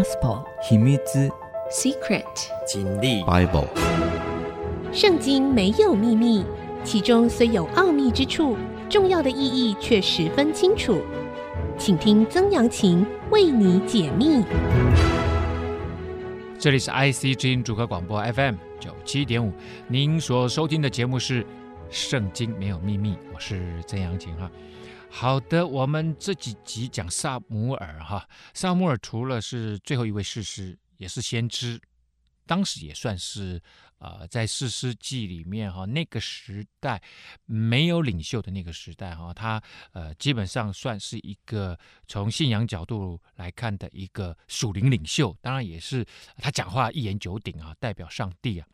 Gospel 秘密 Secret 真理 Bible 圣经没有秘密，其中虽有奥秘之处，重要的意义却十分清楚。请听曾阳晴为你解密。这里是 IC 之音主客广播 FM 九七点五，您所收听的节目是《圣经没有秘密》，我是曾阳晴哈。好的，我们这几集讲撒母耳哈，撒母耳除了是最后一位士师，也是先知，当时也算是。呃，在士师记里面哈，那个时代没有领袖的那个时代哈，他呃基本上算是一个从信仰角度来看的一个属灵领袖，当然也是他讲话一言九鼎啊，代表上帝啊。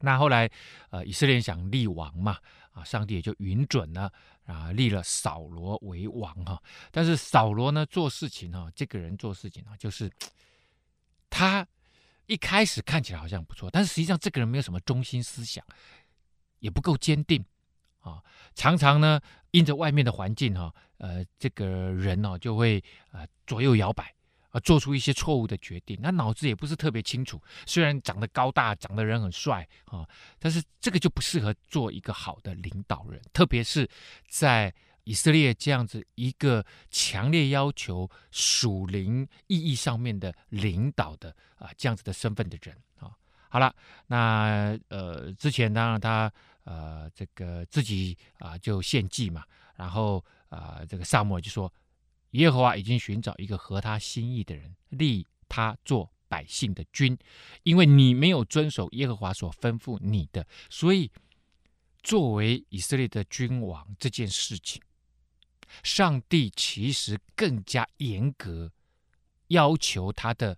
那后来呃以色列想立王嘛，啊上帝也就允准了啊，立了扫罗为王哈。但是扫罗呢做事情哈，这个人做事情啊，就是他。一开始看起来好像不错，但是实际上这个人没有什么中心思想，也不够坚定啊。常常呢，因着外面的环境哈，呃，这个人呢就会呃左右摇摆啊，做出一些错误的决定。那脑子也不是特别清楚，虽然长得高大，长得人很帅啊，但是这个就不适合做一个好的领导人，特别是在。以色列这样子一个强烈要求属灵意义上面的领导的啊，这样子的身份的人啊，好了，那呃之前当然他呃这个自己啊就献祭嘛，然后啊这个撒母耳就说，耶和华已经寻找一个合他心意的人，立他做百姓的君，因为你没有遵守耶和华所吩咐你的，所以作为以色列的君王这件事情。上帝其实更加严格要求他的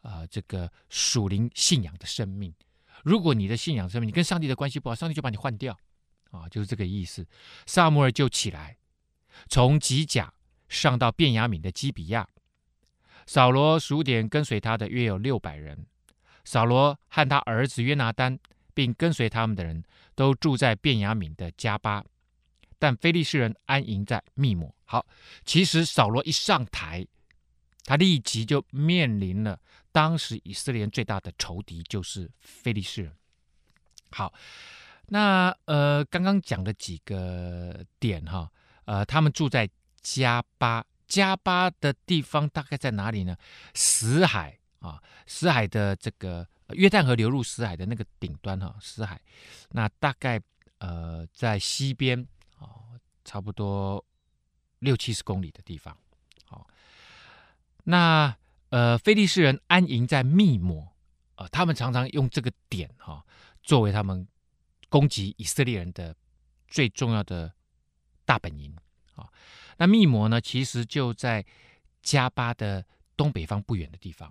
啊、呃，这个属灵信仰的生命。如果你的信仰生命，你跟上帝的关系不好，上帝就把你换掉啊，就是这个意思。撒母耳就起来，从吉甲上到便雅悯的基比亚。扫罗数点跟随他的约有六百人。扫罗和他儿子约拿单，并跟随他们的人都住在便雅悯的加巴。但非利士人安营在密抹。好，其实扫罗一上台，他立即就面临了当时以色列人最大的仇敌，就是非利士人。好，那呃，刚刚讲的几个点哈，呃，他们住在加巴，加巴的地方大概在哪里呢？死海啊，死海的这个约旦河流入死海的那个顶端哈，死海，那大概呃在西边啊。差不多六七十公里的地方，好，那呃，非利士人安营在密摩啊，他们常常用这个点哈、作为他们攻击以色列人的最重要的大本营啊、那密抹呢，其实就在迦巴的东北方不远的地方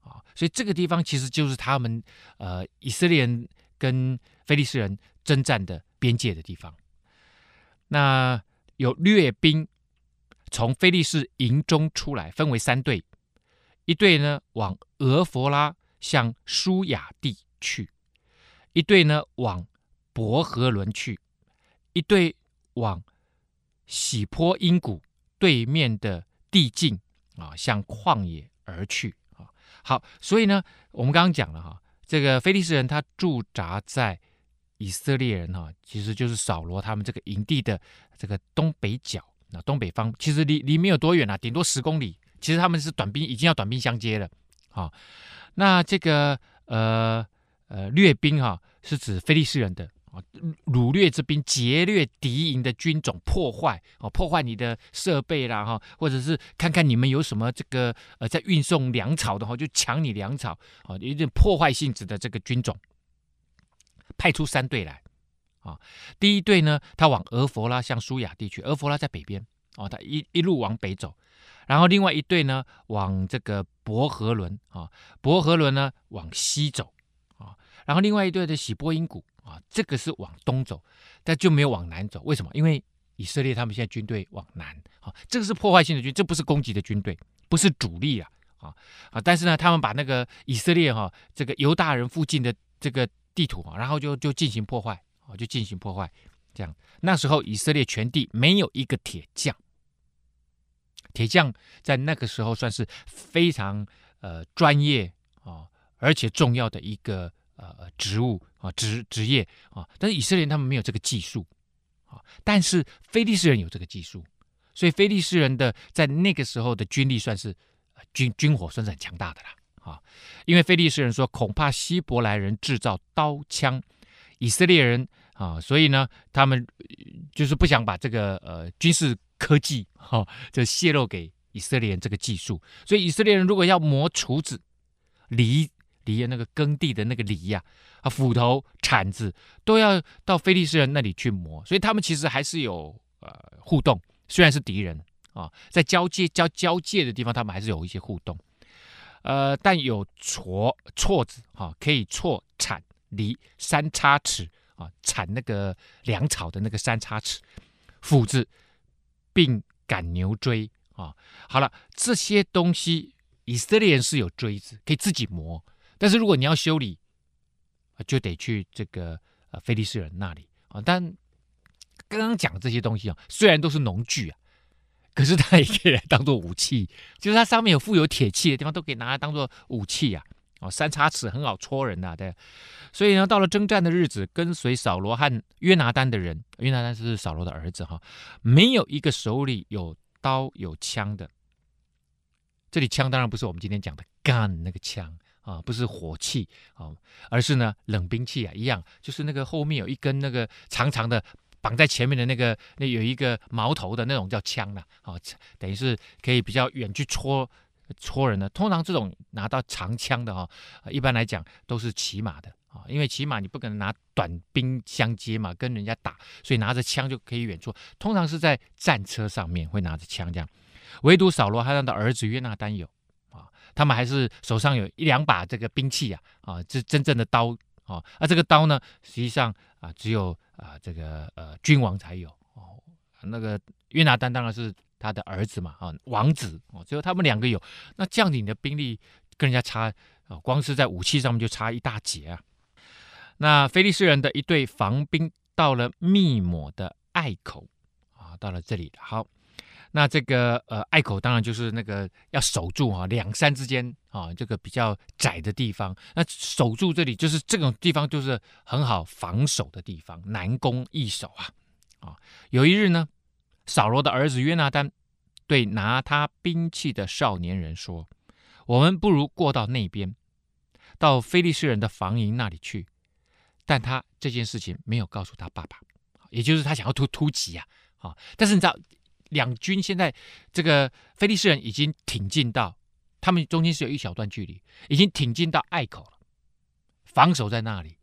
啊、所以这个地方其实就是他们呃以色列人跟非利士人征战的边界的地方。那有掠兵从非利士营中出来，分为三队，一队呢往俄佛拉向舒雅地去，一队呢往伯和伦去，一队往洗坡因谷对面的地境啊，向旷野而去啊。好，所以呢，我们刚刚讲了哈，这个非利士人他驻扎在。以色列人哈，其实就是扫罗他们这个营地的这个东北角，那东北方其实离离没有多远啊，顶多十公里。其实他们是短兵，已经要短兵相接了。啊，那这个呃呃掠兵哈，是指非利士人的啊，掳掠之兵，劫掠敌营的军种，破坏哦，破坏你的设备啦哈，或者是看看你们有什么这个呃在运送粮草的话，就抢你粮草啊，有点破坏性质的这个军种。派出三队来，啊，第一队呢，他往俄佛拉向苏亚地区，俄佛拉在北边，哦，他一一路往北走，然后另外一队呢，往这个伯和伦，啊，伯和伦呢往西走，啊，然后另外一队的洗坡因谷，啊，这个是往东走，但就没有往南走，为什么？因为以色列他们现在军队往南，啊，这个是破坏性的军，这不是攻击的军队，不是主力啊，啊啊，但是呢，他们把那个以色列哈，这个犹大人附近的这个。地图啊，然后就就进行破坏啊，就进行破坏。这样，那时候以色列全地没有一个铁匠铁匠在那个时候算是非常呃专业啊，而且重要的一个呃职务啊职职业啊。但是以色列他们没有这个技术啊，但是非利士人有这个技术，所以非利士人的在那个时候的军力算是军军火算是很强大的啦啊。因为非利士人说，恐怕希伯来人制造刀枪，以色列人啊，所以呢，他们就是不想把这个呃军事。科技哈、就泄露给以色列人这个技术，所以以色列人如果要磨厨子、犁犁那个耕地的那个犁呀，啊，斧头、铲子都要到非利士人那里去磨，所以他们其实还是有呃互动，虽然是敌人啊，在交界交交界的地方，他们还是有一些互动，呃，但有銼銼子哈，可以銼铲犁三叉尺啊，铲那个粮草的那个三叉尺，斧子。并赶牛追啊，好了，这些东西以色列人是有锥子，可以自己磨。但是如果你要修理，就得去这个呃菲利斯人那里啊。但刚刚讲这些东西啊，虽然都是农具啊，可是它也可以当做武器，就是它上面有附有铁器的地方，都可以拿来当做武器啊。哦，三叉尺很好戳人呐，对。所以呢，到了征战的日子，跟随扫罗和约拿单的人，约拿单是扫罗的儿子哈，没有一个手里有刀有枪的。这里枪当然不是我们今天讲的 gun 那个枪啊，不是火器啊，而是呢冷兵器啊，一样，就是那个后面有一根那个长长的绑在前面的那个，那有一个矛头的那种叫枪了啊，等于是可以比较远去戳。戳人的，通常这种拿到长枪的哈，一般来讲都是骑马的啊，因为骑马你不可能拿短兵相接嘛，跟人家打，所以拿着枪就可以远戳。通常是在战车上面会拿着枪这样，唯独扫罗和他的儿子约拿单有，他们还是手上有一两把这个兵器啊啊，这真正的刀啊，而这个刀呢，实际上啊只有啊这个呃君王才有哦，那个约拿单当然是。他的儿子嘛，啊，王子哦，只有他们两个有。那将领的兵力跟人家差啊，光是在武器上面就差一大截啊。那菲利士人的一队防兵到了密抹的隘口啊，到了这里好，那这个呃隘口当然就是那个要守住啊，两山之间啊，这个比较窄的地方。那守住这里就是这种地方，就是很好防守的地方，难攻易守啊。啊，有一日呢。扫罗的儿子约拿单对拿他兵器的少年人说：“我们不如过到那边，到非利士人的防营那里去。”但他这件事情没有告诉他爸爸，也就是他想要突突袭呀，啊！但是你知道，两军现在这个菲利士人已经挺进到，他们中间是有一小段距离，已经挺进到隘口了，防守在那里。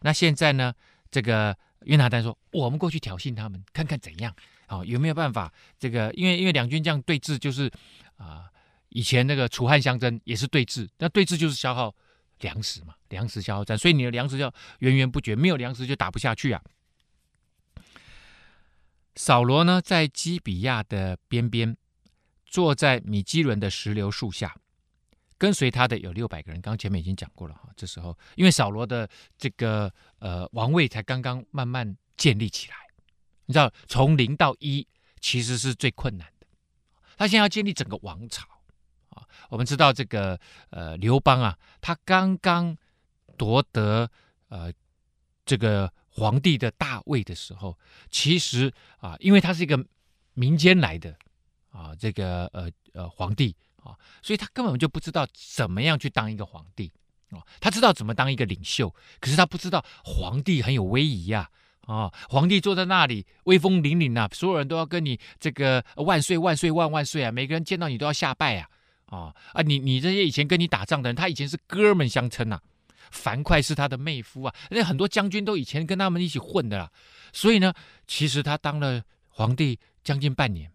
那现在呢，这个约拿单说：“我们过去挑衅他们，看看怎样。”好、哦，有没有办法？这个，因为因为两军这样对峙，就是啊、以前那个楚汉相争也是对峙，那对峙就是消耗粮食嘛，粮食消耗战，所以你的粮食要源源不绝，没有粮食就打不下去啊。扫罗呢，在基比亚的边边，坐在米基伦的石榴树下，跟随他的有六百个人。刚前面已经讲过了哈，这时候因为扫罗的这个呃王位才刚刚慢慢建立起来。你知道从零到一其实是最困难的。他现在要建立整个王朝啊。我们知道这个呃刘邦啊，他刚刚夺得呃这个皇帝的大位的时候，其实啊，因为他是一个民间来的啊，这个呃呃皇帝啊，所以他根本就不知道怎么样去当一个皇帝啊。他知道怎么当一个领袖，可是他不知道皇帝很有威仪呀。啊、哦，皇帝坐在那里威风凛凛呐，所有人都要跟你这个万岁万岁万万岁啊！每个人见到你都要下拜啊！啊、哦、啊，你你这些以前跟你打仗的人，他以前是哥们相称呐。樊哙是他的妹夫啊，那很多将军都以前跟他们一起混的啦。所以呢，其实他当了皇帝将近半年，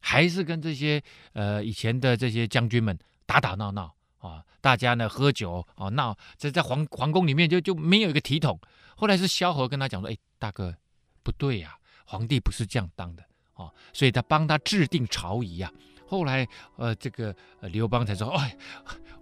还是跟这些呃以前的这些将军们打打闹闹啊、大家呢喝酒啊闹，这、哦、在皇皇宫里面就就没有一个体统。后来是萧何跟他讲说：“哎，大哥，不对呀、啊，皇帝不是这样当的哦。”所以他帮他制定朝仪、啊。后来，呃，这个刘邦才说：“哎，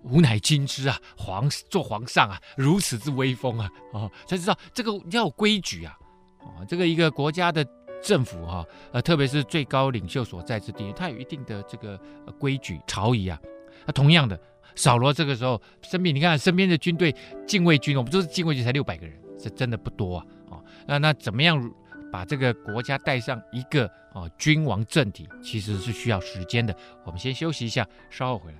吾乃今之啊，皇做皇上啊，如此之威风啊，哦，才知道这个要规矩啊，哦，这个一个国家的政府哈，呃，特别是最高领袖所在之地，它有一定的这个规矩朝仪啊。那同样的，扫罗这个时候身边，你看身边的军队禁卫军，我们都是禁卫军才六百个人，这真的不多啊。哦，那那怎么样把这个国家带上一个哦君王政体，其实是需要时间的。我们先休息一下，稍后回来。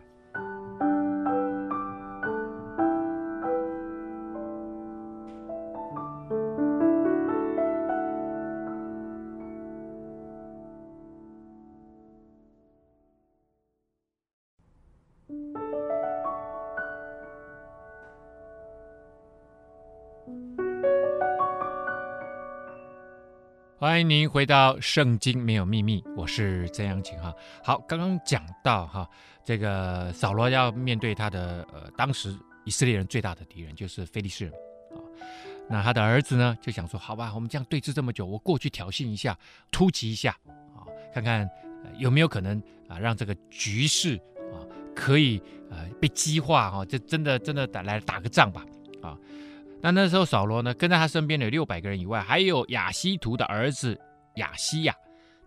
欢迎您回到《圣经没有秘密》，我是曾阳晴哈。好，刚刚讲到哈，这个扫罗要面对他的呃，当时以色列人最大的敌人就是非利士人啊。那他的儿子呢，就想说，好吧，我们这样对峙这么久，我过去挑衅一下，突击一下啊，看看有没有可能啊，让这个局势啊可以呃被激化哈，这真的真的打来打个仗吧啊。那那时候扫罗呢，跟在他身边的有六百个人以外，还有亚西图的儿子亚西亚，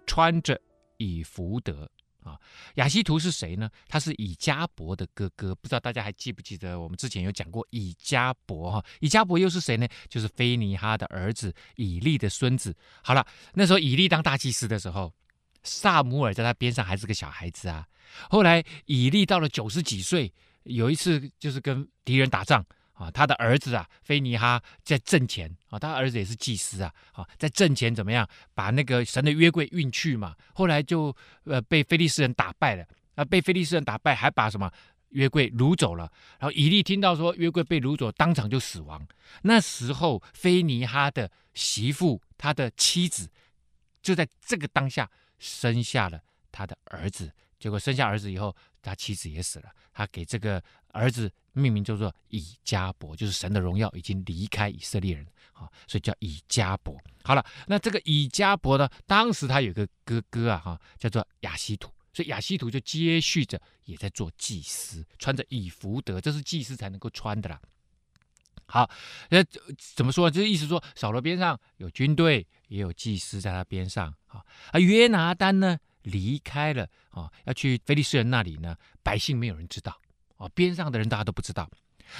穿着以弗得啊。亚西图是谁呢？他是以迦伯的哥哥，不知道大家还记不记得？我们之前有讲过以迦博哈，以迦伯又是谁呢？就是非尼哈的儿子以利的孙子。好了，那时候以利当大祭司的时候，撒母耳在他边上还是个小孩子啊。后来以利到了九十几岁，有一次就是跟敌人打仗。啊，他的儿子啊，非尼哈在阵前啊，他儿子也是祭司啊，啊，在阵前怎么样把那个神的约柜运去嘛？后来就呃被非利士人打败了，啊，被非利士人打败，还把什么约柜掳走了。然后以利听到说约柜被掳走，当场就死亡。那时候非尼哈的媳妇，他的妻子，就在这个当下生下了他的儿子。结果生下儿子以后，他妻子也死了。他给这个儿子命名叫做以迦伯，就是神的荣耀已经离开以色列人啊，所以叫以迦伯。好了，那这个以迦伯呢，当时他有个哥哥啊，哈，叫做亚希图，所以亚希图就接续着也在做祭司，穿着以弗德，这是祭司才能够穿的啦。好，那怎么说？就是意思说，扫罗边上有军队，也有祭司在他边上啊。而约拿单呢？离开了啊，要去非利士人那里呢。百姓没有人知道啊，边上的人大家都不知道。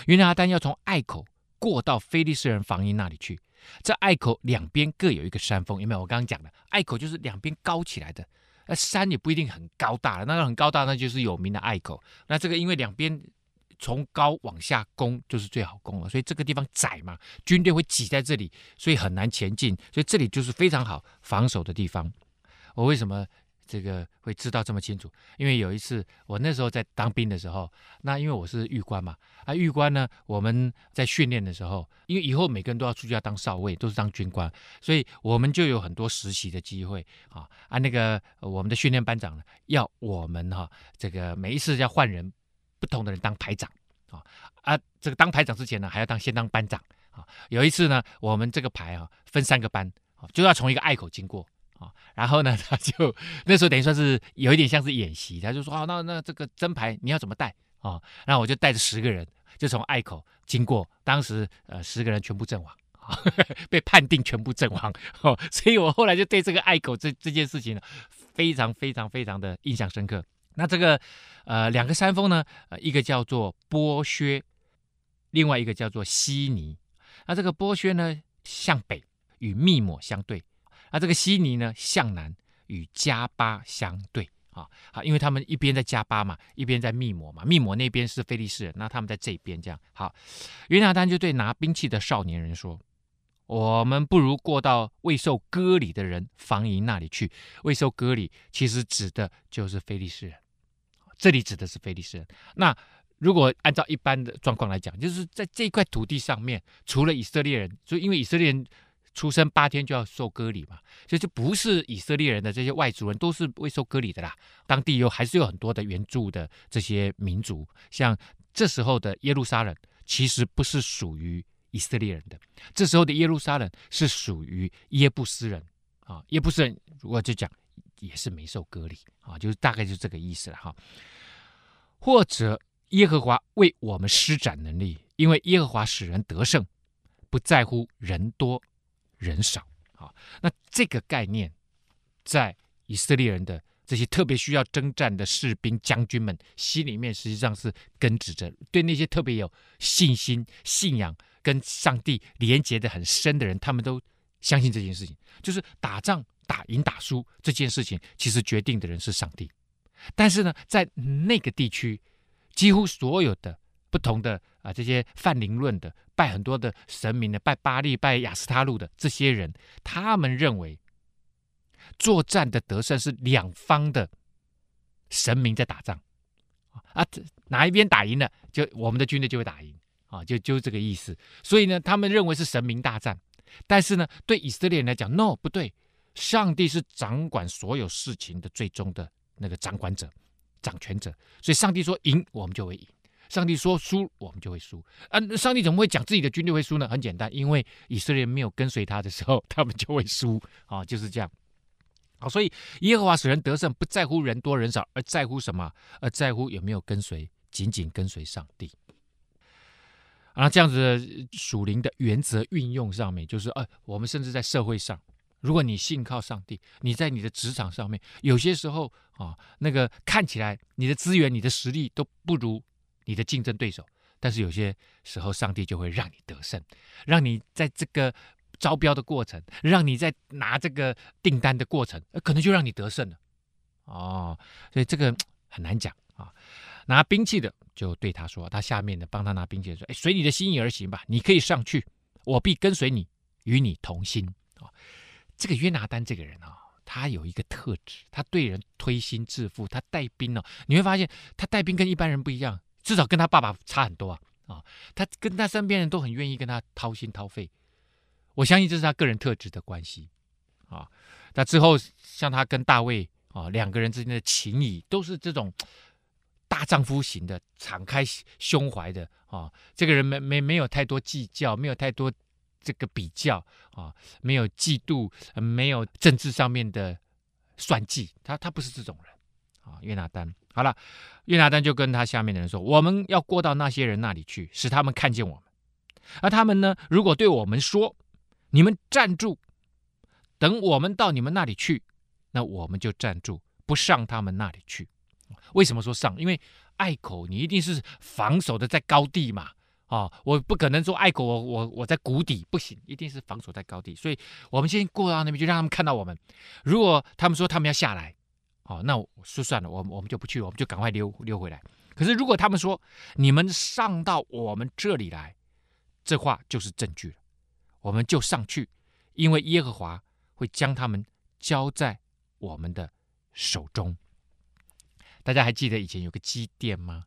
约拿单要从隘口过到菲利士人防营那里去。这隘口两边各有一个山峰，有没有？我刚刚讲的隘口就是两边高起来的，那山也不一定很高大了。那个很高大，那就是有名的隘口。那这个因为两边从高往下攻就是最好攻了，所以这个地方窄嘛，军队会挤在这里，所以很难前进。所以这里就是非常好防守的地方。我为什么？这个会知道这么清楚，因为有一次我那时候在当兵的时候，那因为我是狱官嘛，啊狱官呢，我们在训练的时候，因为以后每个人都要出去要当少尉，都是当军官，所以我们就有很多实习的机会啊。啊那个我们的训练班长呢，要我们哈、这个每一次要换人，不同的人当排长啊。啊这个当排长之前呢，还要当先当班长啊，有一次呢，我们这个排啊分三个班啊，就要从一个隘口经过。啊，然后呢，他就那时候等于说是有一点像是演习，他就说啊，那那这个真牌你要怎么带啊？然后我就带着十个人，就从隘口经过，当时呃十个人全部阵亡，被判定全部阵亡哦，所以我后来就对这个隘口这这件事情呢，非常非常非常的印象深刻。那这个呃两个山峰呢，呃一个叫做剥削，另外一个叫做悉尼。那这个剥削呢向北与密抹相对。那这个悉尼呢，向南与加巴相对啊，好，因为他们一边在加巴嘛，一边在密摩嘛，密摩那边是菲利士人，那他们在这边这样。好，约拿单就对拿兵器的少年人说：“我们不如过到未受割礼的人防营那里去。未受割礼其实指的就是菲利士人，这里指的是菲利士人。那如果按照一般的状况来讲，就是在这块土地上面，除了以色列人，就因为以色列人。”出生八天就要受割礼嘛，所以就不是以色列人的这些外族人都是未受割礼的啦。当地有还是有很多的原住的这些民族，像这时候的耶路撒冷其实不是属于以色列人的，这时候的耶路撒冷是属于耶布斯人啊。耶布斯人如果就讲也是没受割礼啊，就是大概就是这个意思了哈。或者耶和华为我们施展能力，因为耶和华使人得胜，不在乎人多。人少，好，那这个概念在以色列人的这些特别需要征战的士兵将军们心里面，实际上是根植着对那些特别有信心、信仰跟上帝连结的很深的人，他们都相信这件事情，就是打仗打赢打输这件事情，其实决定的人是上帝。但是呢，在那个地区，几乎所有的不同的啊这些泛灵论的、拜很多的神明的、拜巴利、拜亚斯他路的这些人，他们认为作战的得胜是两方的神明在打仗啊，哪一边打赢了，就我们的军队就会打赢啊，就就这个意思。所以呢，他们认为是神明大战。但是呢，对以色列人来讲，no 不对，上帝是掌管所有事情的最终的那个掌管者、掌权者。所以上帝说赢，我们就会赢；上帝说输，我们就会输。啊，上帝怎么会讲自己的军队会输呢？很简单，因为以色列没有跟随他的时候，他们就会输啊，就是这样。好，所以耶和华使人得胜，不在乎人多人少，而在乎什么？而在乎有没有跟随，紧紧跟随上帝。啊，这样子的属灵的原则运用上面，就是呃，我们甚至在社会上，如果你信靠上帝，你在你的职场上面，有些时候啊，那个看起来你的资源、你的实力都不如你的竞争对手，但是有些时候上帝就会让你得胜，让你在这个招标的过程，让你在拿这个订单的过程，可能就让你得胜了。哦，所以这个很难讲啊。拿兵器的就对他说：“他下面的帮他拿兵器的说，哎，随你的心意而行吧，你可以上去，我必跟随你，与你同心。”啊，这个约拿单这个人啊，他有一个特质，他对人推心置腹，他带兵呢，你会发现他带兵跟一般人不一样，至少跟他爸爸差很多啊。啊，他跟他身边人都很愿意跟他掏心掏肺，我相信这是他个人特质的关系。啊，那之后像他跟大卫啊两个人之间的情谊，都是这种。大丈夫型的，敞开胸怀的啊，这个人没没没有太多计较，没有太多这个比较啊，没有嫉妒，没有政治上面的算计，他他不是这种人啊。约拿单，好了，约拿单就跟他下面的人说：“我们要过到那些人那里去，使他们看见我们。而他们呢，如果对我们说：‘你们站住，等我们到你们那里去’，那我们就站住，不上他们那里去。”为什么说上？因为隘口你一定是防守的在高地嘛，啊、哦，我不可能说隘口我我我在谷底不行，一定是防守在高地。所以我们先过到那边，就让他们看到我们。如果他们说他们要下来，哦，那我说算了，我我们就不去，我们就赶快溜溜回来。可是如果他们说你们上到我们这里来，这话就是证据了，我们就上去，因为耶和华会将他们交在我们的手中。大家还记得以前有个基甸吗？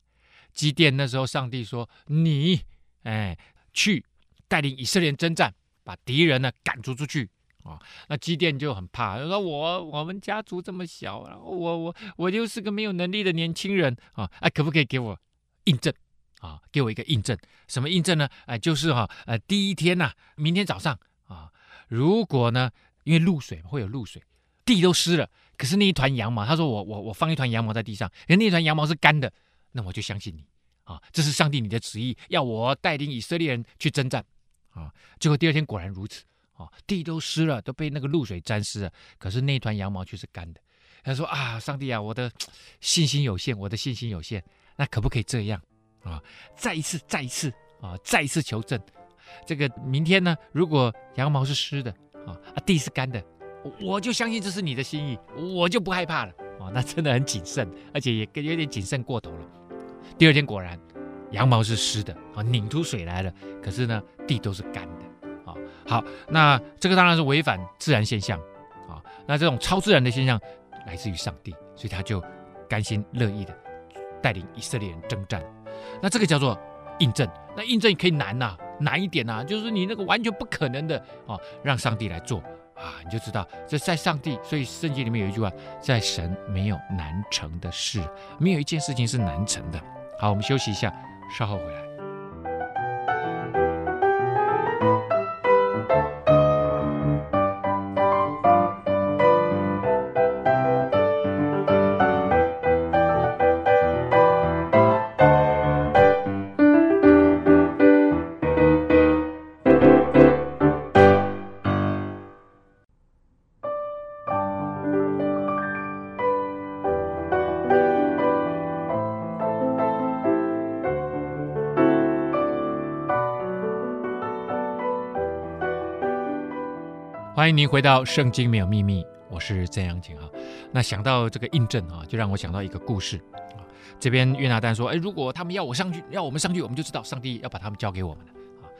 基甸那时候，上帝说：“你，哎，去带领以色列征战，把敌人呢赶逐出去啊！”那机电就很怕，他说：“我我们家族这么小，然后我我我就是个没有能力的年轻人啊！哎，可不可以给我印证啊？给我一个印证，什么印证呢？哎，就是哈，呃，第一天呐，明天早上啊，如果呢，因为露水会有露水，地都湿了。”可是那一团羊毛，他说我我我放一团羊毛在地上，可是那团羊毛是干的，那我就相信你啊，这是上帝你的旨意，要我带领以色列人去征战啊。结果第二天果然如此啊，地都湿了，都被那个露水沾湿了，可是那团羊毛却是干的。他说啊，上帝啊，我的信心有限，我的信心有限，那可不可以这样啊？再一次，再一次啊，再一次求证，这个明天呢，如果羊毛是湿的啊，地是干的。我就相信这是你的心意，我就不害怕了哦。那真的很谨慎，而且也有点谨慎过头了。第二天果然，羊毛是湿的啊，拧出水来了。可是呢，地都是干的。好，那这个当然是违反自然现象啊。那这种超自然的现象来自于上帝，所以他就甘心乐意的带领以色列人征战。那这个叫做印证。那印证可以难呐、难一点呐、就是你那个完全不可能的啊，让上帝来做。啊，你就知道这在上帝，所以圣经里面有一句话，在神没有难成的事，没有一件事情是难成的。好，我们休息一下，稍后回来。欢迎您回到《圣经没有秘密》，我是曾阳晴哈。那想到这个印证啊，就让我想到一个故事啊。这边约拿单说：“哎，如果他们要我上去，要我们上去，我们就知道上帝要把他们交给我们了啊。”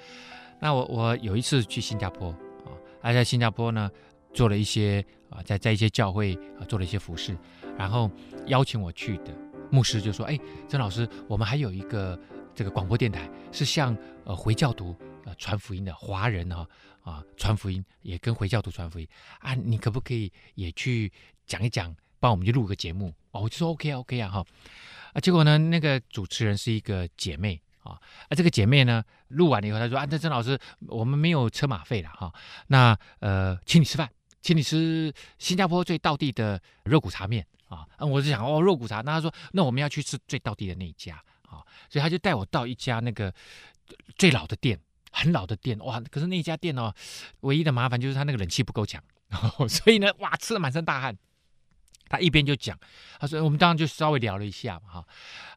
那我我有一次去新加坡啊，还在新加坡呢做了一些啊，在在一些教会啊做了一些服事，然后邀请我去的牧师就说：“哎，曾老师，我们还有一个这个广播电台是向呃回教徒呃传福音的华人哈。”啊，传福音也跟回教徒传福音啊，你可不可以也去讲一讲，帮我们去录个节目？哦，我就说 OK 啊，OK 啊，哈啊，结果呢，那个主持人是一个姐妹啊，啊，这个姐妹呢，录完了以后，她说啊，那曾老师，我们没有车马费了哈，那呃，请你吃饭，请你吃新加坡最道地的肉骨茶面啊，啊，我就想哦，肉骨茶，那她说，那我们要去吃最道地的那一家啊，所以他就带我到一家那个最老的店。很老的店哇，可是那一家店哦，唯一的麻烦就是他那个冷气不够强，所以呢，哇，吃的满身大汗。他一边就讲，他说我们当然就稍微聊了一下嘛哈。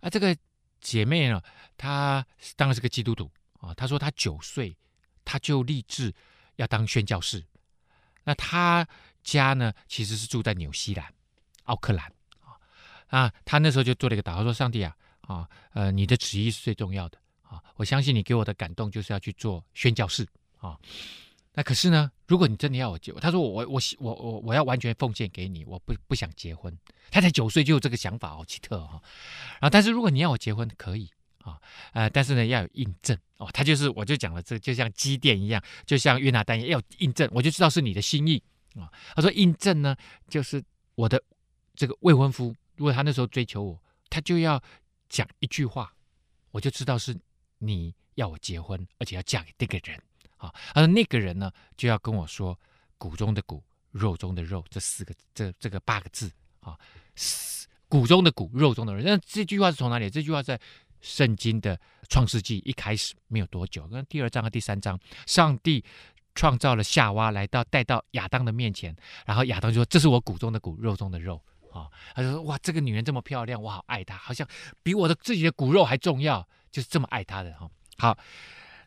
啊，这个姐妹呢，她当然是个基督徒啊。她说她九岁，她就立志要当宣教士。那她家呢，其实是住在纽西兰奥克兰啊。啊，她那时候就做了一个祷告，说上帝啊啊，呃，你的旨意是最重要的。啊，我相信你给我的感动就是要去做宣教士啊。那可是呢，如果你真的要我结婚，他说我我我我我要完全奉献给你，我不不想结婚。他才九岁就有这个想法，好奇特哈。然后，但是如果你要我结婚，可以啊，呃，但是呢要有印证哦。他就是我就讲了，这就像基甸一样，就像约拿单一样，要印证，我就知道是你的心意啊。他说印证呢，就是我的这个未婚夫，如果他那时候追求我，他就要讲一句话，我就知道是。你要我结婚，而且要嫁给这个人啊？而那个人呢，就要跟我说“骨中的骨，肉中的肉”这四个这这个八个字啊，“骨中的骨，肉中的肉”。那这句话是从哪里？这句话在圣经的创世纪一开始没有多久，跟第二章和第三章，上帝创造了夏娃，来到带到亚当的面前，然后亚当就说：“这是我骨中的骨，肉中的肉。”啊，他就说：“哇，这个女人这么漂亮，我好爱她，好像比我的自己的骨肉还重要。”就是这么爱她的哈，好，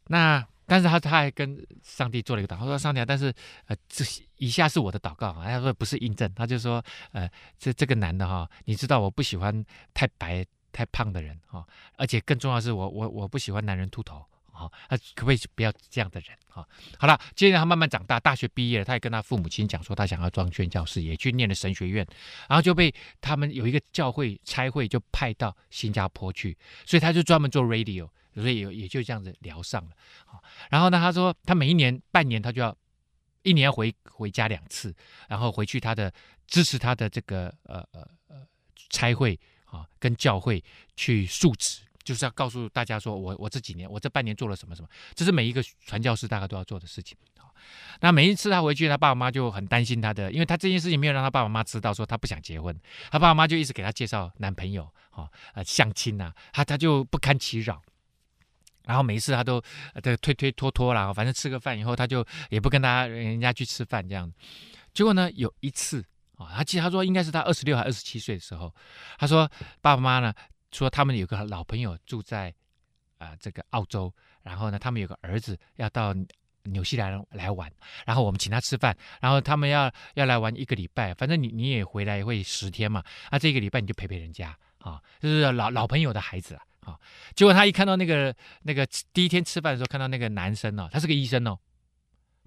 那但是他他还跟上帝做了一个祷告，说上帝，但是呃，这以下是我的祷告啊，他说不是印证，他就说呃，这这个男的哈，你知道我不喜欢太白太胖的人哈，而且更重要是我我我不喜欢男人秃头。好，他可不可以不要这样的人？哈，好了，接着他慢慢长大，大学毕业了，他也跟他父母亲讲说，他想要装宣教士，也去念了神学院，然后就被他们有一个教会差会就派到新加坡去，所以他就专门做 radio，所以也也就这样子聊上了。然后呢，他说他每一年半年他就要一年回回家两次，然后回去他的支持他的这个呃呃呃差会啊跟教会去述职。就是要告诉大家说，我我这几年，我这半年做了什么什么，这是每一个传教士大概都要做的事情。那每一次他回去，他爸爸妈妈就很担心他的，因为他这件事情没有让他爸爸妈妈知道，说他不想结婚，他爸爸妈妈就一直给他介绍男朋友，哈，呃，相亲呐，他他就不堪其扰，然后每一次他都这个推推拖拖啦，反正吃个饭以后，他就也不跟他人家去吃饭这样。结果呢，有一次啊，他记得他说应该是他二十六还二十七岁的时候，他说爸爸妈妈呢。说他们有个老朋友住在啊、这个澳洲，然后呢，他们有个儿子要到纽西兰来玩，然后我们请他吃饭，然后他们要要来玩一个礼拜，反正你你也回来会十天嘛，啊，这个礼拜你就陪陪人家啊，就是老老朋友的孩子啊，啊，结果他一看到那个那个第一天吃饭的时候看到那个男生哦，他是个医生哦，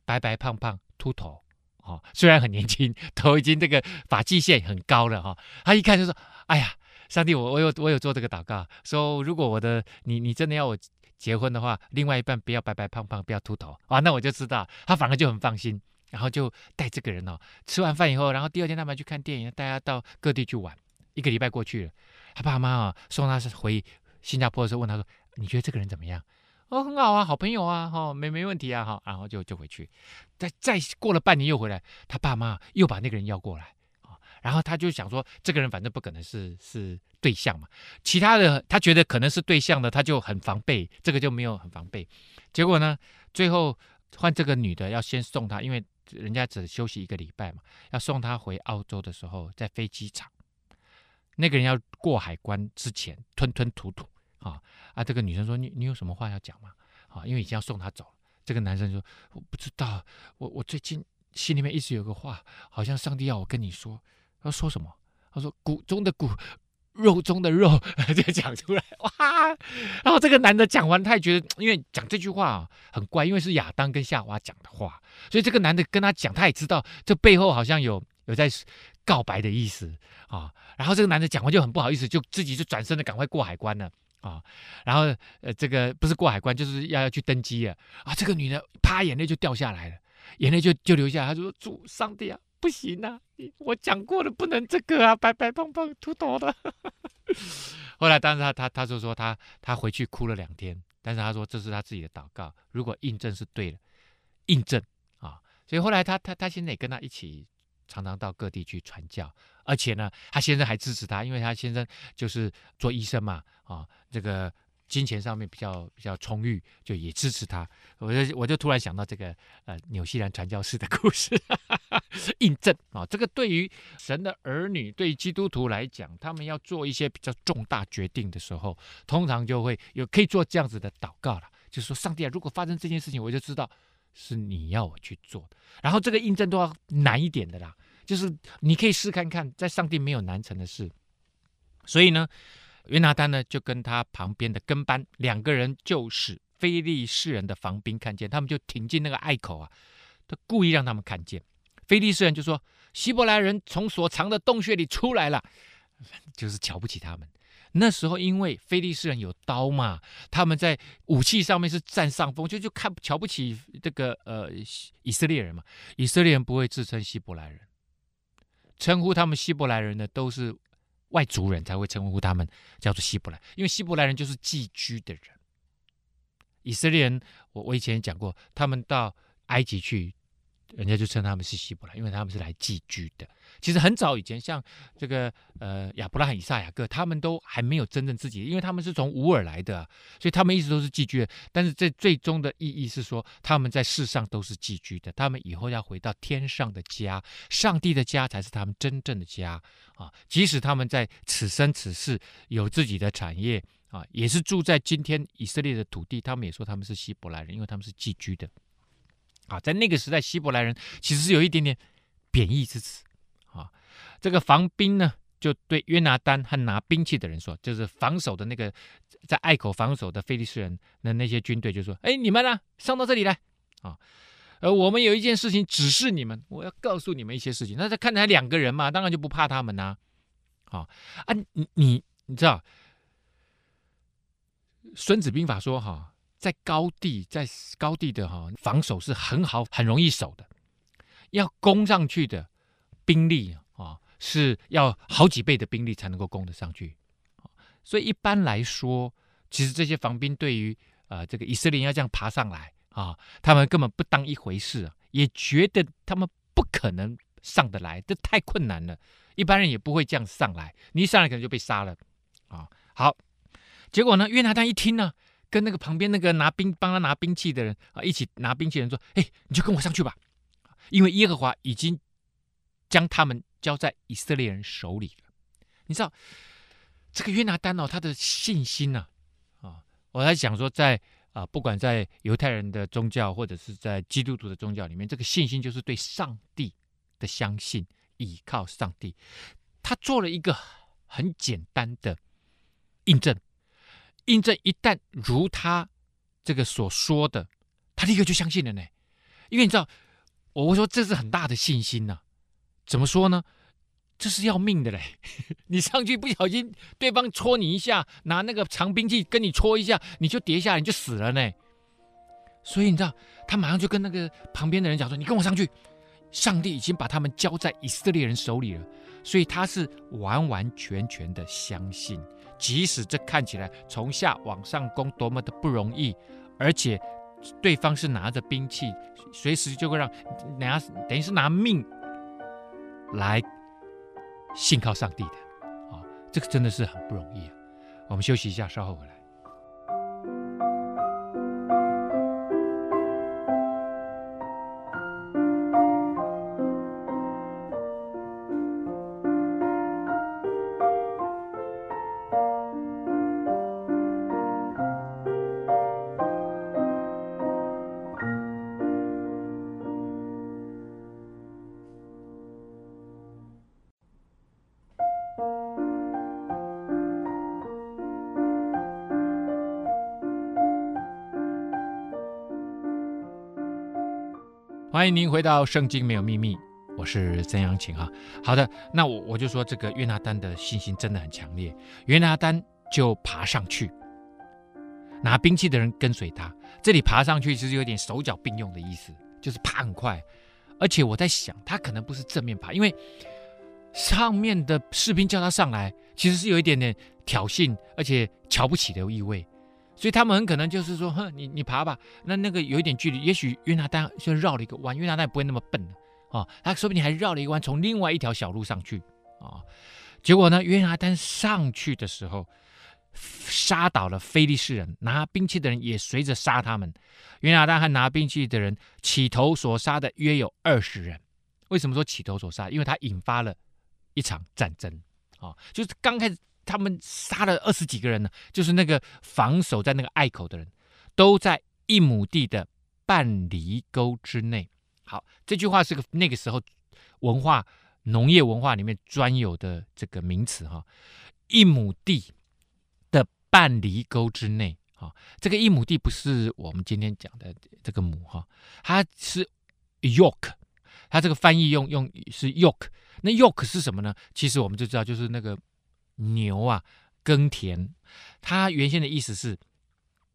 白白胖胖秃头哦，虽然很年轻，头已经这个发际线很高了哈，他一看就说，哎呀。上帝，我我有我有做这个祷告，说如果我的你你真的要我结婚的话，另外一半不要白白胖胖，不要秃头啊，那我就知道他反而就很放心，然后就带这个人哦，吃完饭以后，然后第二天他们去看电影，带他到各地去玩，一个礼拜过去了，他爸妈啊送他回新加坡的时候问他说，你觉得这个人怎么样？哦，很好啊，好朋友啊，哈、哦，没没问题啊，哈，然后就就回去，再再过了半年又回来，他爸妈又把那个人要过来。然后他就想说，这个人反正不可能是是对象嘛，其他的他觉得可能是对象的，他就很防备，这个就没有很防备。结果呢，最后换这个女的要先送他，因为人家只休息一个礼拜嘛，要送他回澳洲的时候，在飞机场，那个人要过海关之前吞吞吐吐啊啊！这个女生说：“你你有什么话要讲吗？”啊，因为已经要送他走了。这个男生说：“我不知道，我我最近心里面一直有个话，好像上帝要我跟你说。他说什么？他说骨中的骨，肉中的肉，就讲出来哇！然后这个男的讲完，他也觉得，因为讲这句话啊很怪，因为是亚当跟夏娃讲的话，所以这个男的跟他讲，他也知道这背后好像有有在告白的意思啊。然后这个男的讲完就很不好意思，就自己就转身的赶快过海关了啊。然后呃，这个不是过海关，就是要要去登机了啊。这个女的啪，眼泪就掉下来了，眼泪就就流下来。他说：“主上帝啊！”不行啊！我讲过了，不能这个啊，白白胖胖秃头的。后来，当时他他他就说他他回去哭了两天，但是他说这是他自己的祷告，如果印证是对的，印证啊，所以后来他他他现在也跟他一起常常到各地去传教，而且呢，他先生还支持他，因为他先生就是做医生嘛，啊，这个。金钱上面比较比较充裕，就也支持他。我就我就突然想到这个呃纽西兰传教士的故事，印证啊，这个对于神的儿女，对于基督徒来讲，他们要做一些比较重大决定的时候，通常就会有可以做这样子的祷告了，就是说上帝啊，如果发生这件事情，我就知道是你要我去做的。然后这个印证都要难一点的啦，就是你可以试看看，在上帝没有难成的事。所以呢。约拿单呢，就跟他旁边的跟班两个人，就是非利士人的防兵看见，他们就挺进那个隘口啊，他故意让他们看见。非利士人就说：“希伯来人从所藏的洞穴里出来了。”就是瞧不起他们。那时候因为非利士人有刀嘛，他们在武器上面是占上风，就就看瞧不起这个呃以色列人嘛。以色列人不会自称希伯来人，称呼他们希伯来人的都是。外族人才会称呼他们叫做希伯来，因为希伯来人就是寄居的人。以色列人，我我以前讲过，他们到埃及去。人家就称他们是希伯来，因为他们是来寄居的。其实很早以前，像这个呃亚伯拉罕、以撒、雅各，他们都还没有真正自己，因为他们是从乌尔来的，所以他们一直都是寄居的。但是这最终的意义是说，他们在世上都是寄居的，他们以后要回到天上的家，上帝的家才是他们真正的家啊。即使他们在此生此世有自己的产业啊，也是住在今天以色列的土地，他们也说他们是希伯来人，因为他们是寄居的。啊，在那个时代，希伯来人其实是有一点点贬义之词。啊，这个防兵呢，就对约拿单和拿兵器的人说，就是防守的那个在隘口防守的非利士人的那些军队，就说：“哎，你们呢，上到这里来啊！呃，我们有一件事情指示你们，我要告诉你们一些事情。那这看起来两个人嘛，当然就不怕他们呐。啊啊，你你你知道，《孙子兵法》说哈。”在高地，在高地的哈防守是很好，很容易守的。要攻上去的兵力啊，是要好几倍的兵力才能够攻得上去。所以一般来说，其实这些防兵对于啊这个以色列要这样爬上来啊，他们根本不当一回事，也觉得他们不可能上得来，这太困难了。一般人也不会这样上来，你一上来可能就被杀了啊。好，结果呢，约拿单一听呢。跟那个旁边那个拿兵帮他拿兵器的人啊，一起拿兵器的人说：“哎，你就跟我上去吧，因为耶和华已经将他们交在以色列人手里了。”你知道这个约拿单哦，他的信心呢啊，我在想说在，啊，不管在犹太人的宗教或者是在基督徒的宗教里面，这个信心就是对上帝的相信，倚靠上帝。他做了一个很简单的印证。印证一旦如他这个所说的，他立刻就相信了呢。因为你知道，我会说这是很大的信心呢、怎么说呢？这是要命的嘞！你上去不小心，对方戳你一下，拿那个长兵器跟你戳一下，你就跌下来，你就死了呢。所以你知道，他马上就跟那个旁边的人讲说：“你跟我上去，上帝已经把他们交在以色列人手里了。”所以他是完完全全的相信。即使这看起来从下往上攻多么的不容易，而且对方是拿着兵器，随时就会让拿等于是拿命来信靠上帝的啊、这个真的是很不容易啊。我们休息一下，稍后回来。欢迎您回到《圣经没有秘密》，我是曾阳晴哈。好的，那我我就说这个约拿单的信心真的很强烈，约拿单就爬上去，拿兵器的人跟随他。这里爬上去其实有点手脚并用的意思，就是爬很快。而且我在想，他可能不是正面爬，因为上面的士兵叫他上来，其实是有一点点挑衅，而且瞧不起的意味。所以他们很可能就是说，哼，你你爬吧，那那个有一点距离，也许约拿单就绕了一个弯，约拿单也不会那么笨的啊，他说不定还绕了一个弯，从另外一条小路上去啊。结果呢，约拿单上去的时候，杀倒了非利士人，拿兵器的人也随着杀他们。约拿单和拿兵器的人起头所杀的约有二十人。为什么说起头所杀？因为他引发了一场战争啊，就是刚开始。他们杀了二十几个人呢，就是那个防守在那个隘口的人，都在一亩地的半犁沟之内。好，这句话是个那个时候文化农业文化里面专有的这个名词哈。一亩地的半犁沟之内，哈，这个一亩地不是我们今天讲的这个亩哈，它是 YOK，它这个翻译用用是 YOK。那 YOK 是什么呢？其实我们就知道，就是那个。牛啊，耕田，它原先的意思是，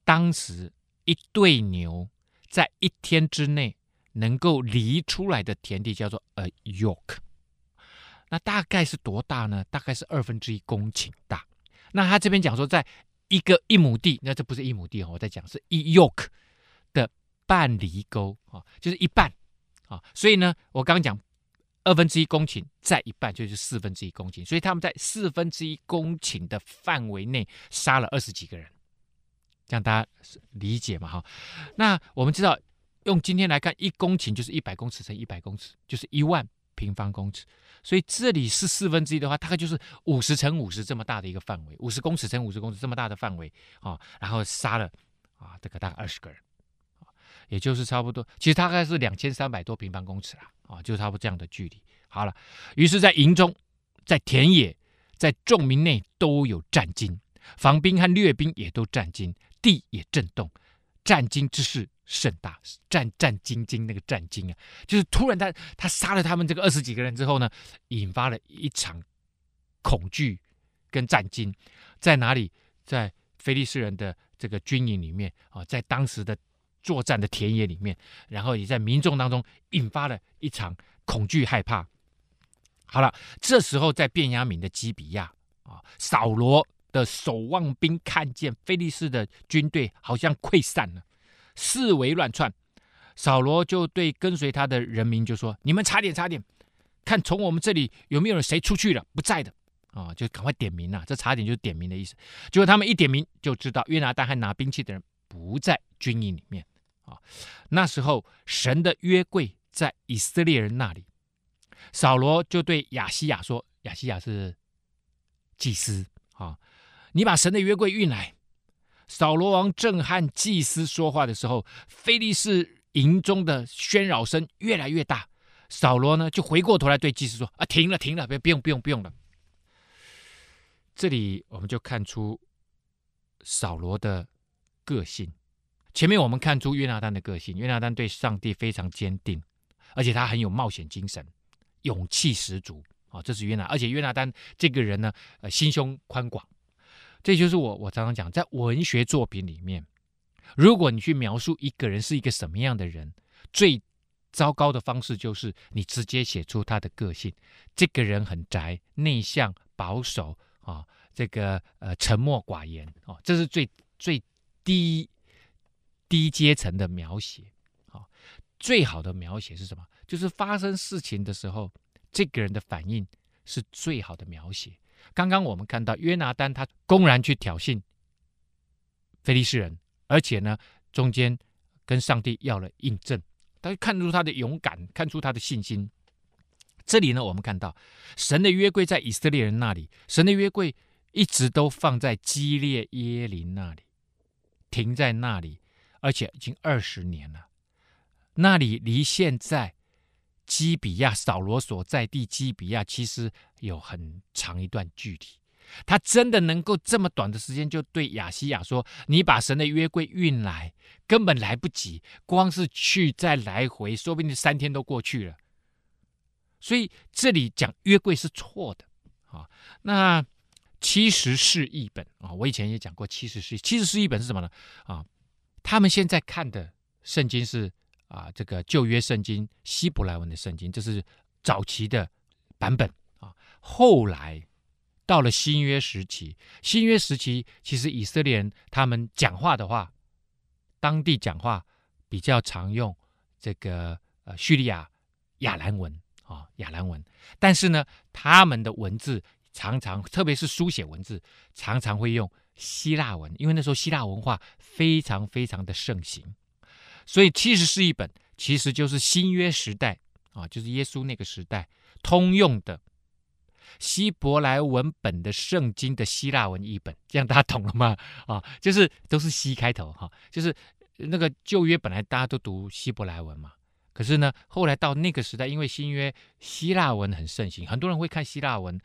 当时一对牛在一天之内能够犁出来的田地叫做 a yoke。那大概是多大呢？大概是二分之一公顷大。那他这边讲说，在一个一亩地，那这不是一亩地哦，我在讲是一 YOK 的半犁沟啊，就是一半啊。所以呢，我刚讲。二分之一公顷，再一半就是四分之一公顷，所以他们在四分之一公顷的范围内杀了二十几个人，这样大家理解嘛？哈，那我们知道，用今天来看，一公顷就是一百公尺乘一百公尺，就是一万平方公尺，所以这里是四分之一的话，大概就是五十乘五十这么大的一个范围，五十公尺乘五十公尺这么大的范围啊，然后杀了啊，这个大概二十个人。也就是差不多，其实大概是两千三百多平方公尺啦，啊，就差不多这样的距离。好了，于是，在营中，在田野，在众民内都有战惊，防兵和掠兵也都战惊，地也震动，战惊之势甚大，战战兢兢那个战惊啊，就是突然他他杀了他们这个二十几个人之后呢，引发了一场恐惧跟战惊，在哪里？在菲利士人的这个军营里面啊，在当时的。作战的田野里面，然后也在民众当中引发了一场恐惧害怕。好了，这时候在便雅悯的基比亚啊，扫罗的守望兵看见非利士的军队好像溃散了，四围乱窜，扫罗就对跟随他的人民就说：“你们查点查点，看从我们这里有没有人谁出去了不在的啊，就赶快点名啊。这查点就是点名的意思。结果他们一点名就知道约拿单和拿兵器的人不在军营里面。啊，那时候神的约柜在以色列人那里，扫罗就对亚西亚说：“亚西亚是祭司啊，你把神的约柜运来。”扫罗王正和祭司说话的时候，非利士营中的喧扰声越来越大。扫罗呢，就回过头来对祭司说：“啊，停了，停了，别不用，不用，不用了。”这里我们就看出扫罗的个性。前面我们看出约拿单的个性，约拿单对上帝非常坚定，而且他很有冒险精神，勇气十足啊！这是约拿，而且约拿单这个人呢，呃，心胸宽广。这就是我我常常讲，在文学作品里面，如果你去描述一个人是一个什么样的人，最糟糕的方式就是你直接写出他的个性。这个人很宅、内向、保守啊，这个呃沉默寡言啊，这是最最低。低阶层的描写，啊，最好的描写是什么？就是发生事情的时候，这个人的反应是最好的描写。刚刚我们看到约拿单他公然去挑衅菲利士人，而且呢，中间跟上帝要了印证，他看出他的勇敢，看出他的信心。这里呢，我们看到神的约柜在以色列人那里，神的约柜一直都放在基列耶林那里，停在那里。而且已经二十年了，那里离现在基比亚扫罗所在地基比亚其实有很长一段距离。他真的能够这么短的时间就对亚西亚说：“你把神的约柜运来，根本来不及，光是去再来回，说不定三天都过去了。”所以这里讲约柜是错的啊。那七十士译本啊，我以前也讲过七十士，七十士译本是什么呢？啊，他们现在看的圣经是啊，这个旧约圣经希伯来文的圣经，这是早期的版本啊。后来到了新约时期，新约时期其实以色列人他们讲话的话，当地讲话比较常用这个呃叙利亚亚兰文。啊，亚兰文，但是呢，他们的文字常常，特别是书写文字，常常会用希腊文，因为那时候希腊文化非常非常的盛行，所以七十是一本其实就是新约时代啊，就是耶稣那个时代通用的希伯来文本的圣经的希腊文译本，这样大家懂了吗？啊，就是都是希开头哈，就是那个旧约本来大家都读希伯来文嘛。可是呢，后来到那个时代，因为新约希腊文很盛行，很多人会看希腊文，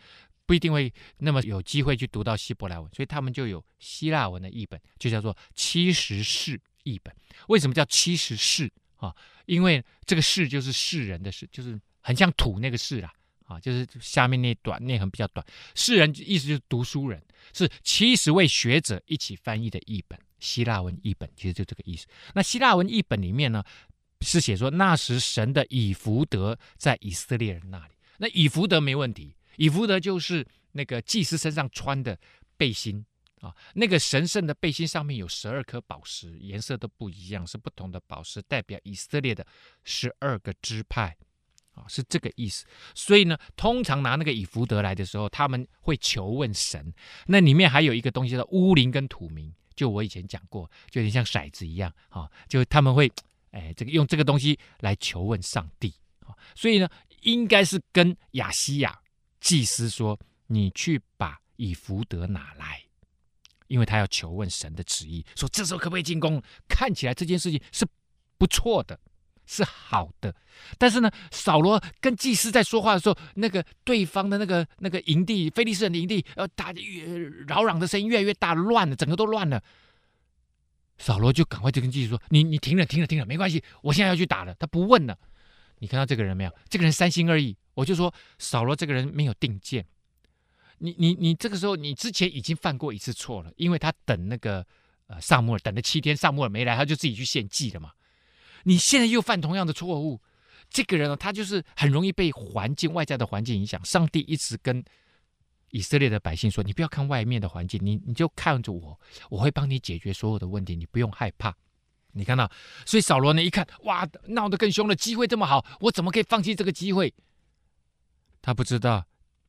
不一定会那么有机会去读到希伯来文，所以他们就有希腊文的译本，就叫做七十士译本。为什么叫七十士啊？因为这个士就是士人的士，就是很像土那个士啦，啊，就是下面那短那横比较短。士人意思就是读书人，是七十位学者一起翻译的译本，希腊文译本其实就这个意思。那希腊文译本里面呢，是写说那时神的以弗得在以色列人那里，那以弗得没问题，以弗得就是那个祭司身上穿的背心啊，那个神圣的背心上面有十二颗宝石，颜色都不一样，是不同的宝石，代表以色列的十二个支派啊，是这个意思。所以呢，通常拿那个以弗得来的时候，他们会求问神，那里面还有一个东西叫乌灵跟土明，就我以前讲过，就有点像骰子一样啊，就他们会。哎，这个用这个东西来求问上帝，所以呢，应该是跟亚西亚祭司说：“你去把以弗得拿来，因为他要求问神的旨意，说这时候可不可以进攻？看起来这件事情是不错的，是好的。但是呢，扫罗跟祭司在说话的时候，那个对方的那个那个营地，非利士人的营地，呃，大越扰攘的声音越来越大，乱了，整个都乱了。”扫罗就赶快就跟祭司说：“你你停了，停了，停了，没关系，我现在要去打了。”他不问了。你看到这个人没有？这个人三心二意。我就说扫罗这个人没有定见。你你你这个时候，你之前已经犯过一次错了，因为他等那个呃撒母耳等了七天，撒母耳没来，他就自己去献祭了嘛。你现在又犯同样的错误。这个人呢，他就是很容易被环境外在的环境影响。上帝一直跟。以色列的百姓说：“你不要看外面的环境，你你就看着我，我会帮你解决所有的问题，你不用害怕。”你看到，所以扫罗呢一看，哇，闹得更凶了，机会这么好，我怎么可以放弃这个机会？他不知道，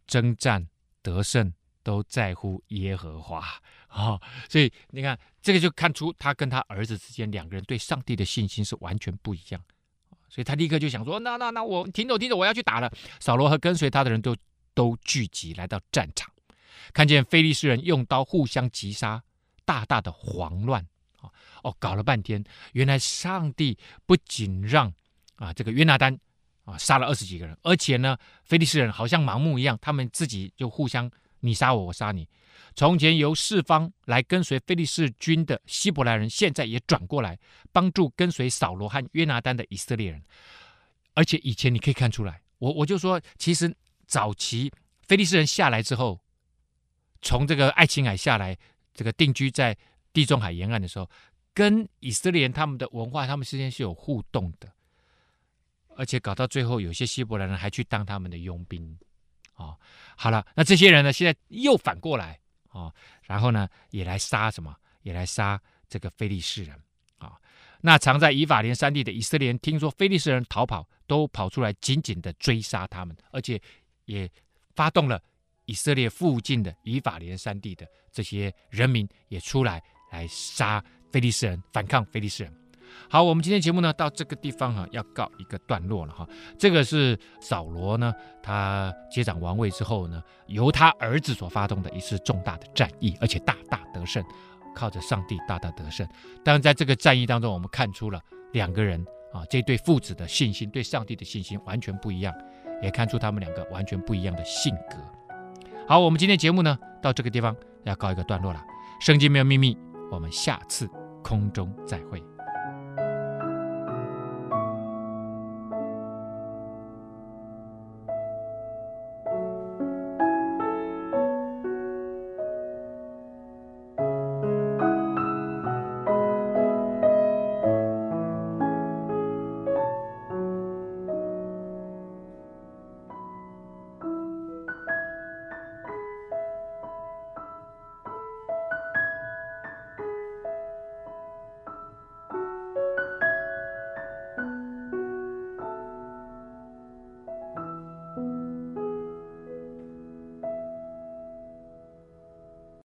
征战得胜都在乎耶和华啊、哦！所以你看，这个就看出他跟他儿子之间两个人对上帝的信心是完全不一样。所以他立刻就想说：“那那那我停着停着，我要去打了。”扫罗和跟随他的人都。都聚集来到战场，看见非利士人用刀互相击杀，大大的慌乱！哦，搞了半天，原来上帝不仅让啊这个约拿单啊杀了二十几个人，而且呢，非利士人好像盲目一样，他们自己就互相你杀我，我杀你。从前由四方来跟随非利士军的希伯来人，现在也转过来帮助跟随扫罗和约拿单的以色列人。而且以前你可以看出来，我我就说其实。早期非利士人下来之后，从这个爱琴海下来，这个定居在地中海沿岸的时候，跟以色列人他们的文化，他们之间是有互动的，而且搞到最后，有些希伯来人还去当他们的佣兵啊、哦。好了，那这些人呢，现在又反过来啊、然后呢，也来杀什么？也来杀这个非利士人啊、那藏在以法莲山地的以色列人，听说非利士人逃跑，都跑出来紧紧的追杀他们，而且。也发动了以色列附近的以法莲山地的这些人民也出来来杀非利士人，反抗非利士人。好，我们今天节目呢到这个地方哈、要告一个段落了哈。这个是扫罗呢他接掌王位之后呢，由他儿子所发动的一次重大的战役，而且大大得胜，靠着上帝大大得胜。当然在这个战役当中，我们看出了两个人啊这对父子的信心，对上帝的信心完全不一样。也看出他们两个完全不一样的性格。好，我们今天节目呢，到这个地方要告一个段落了。圣经没有秘密，我们下次空中再会。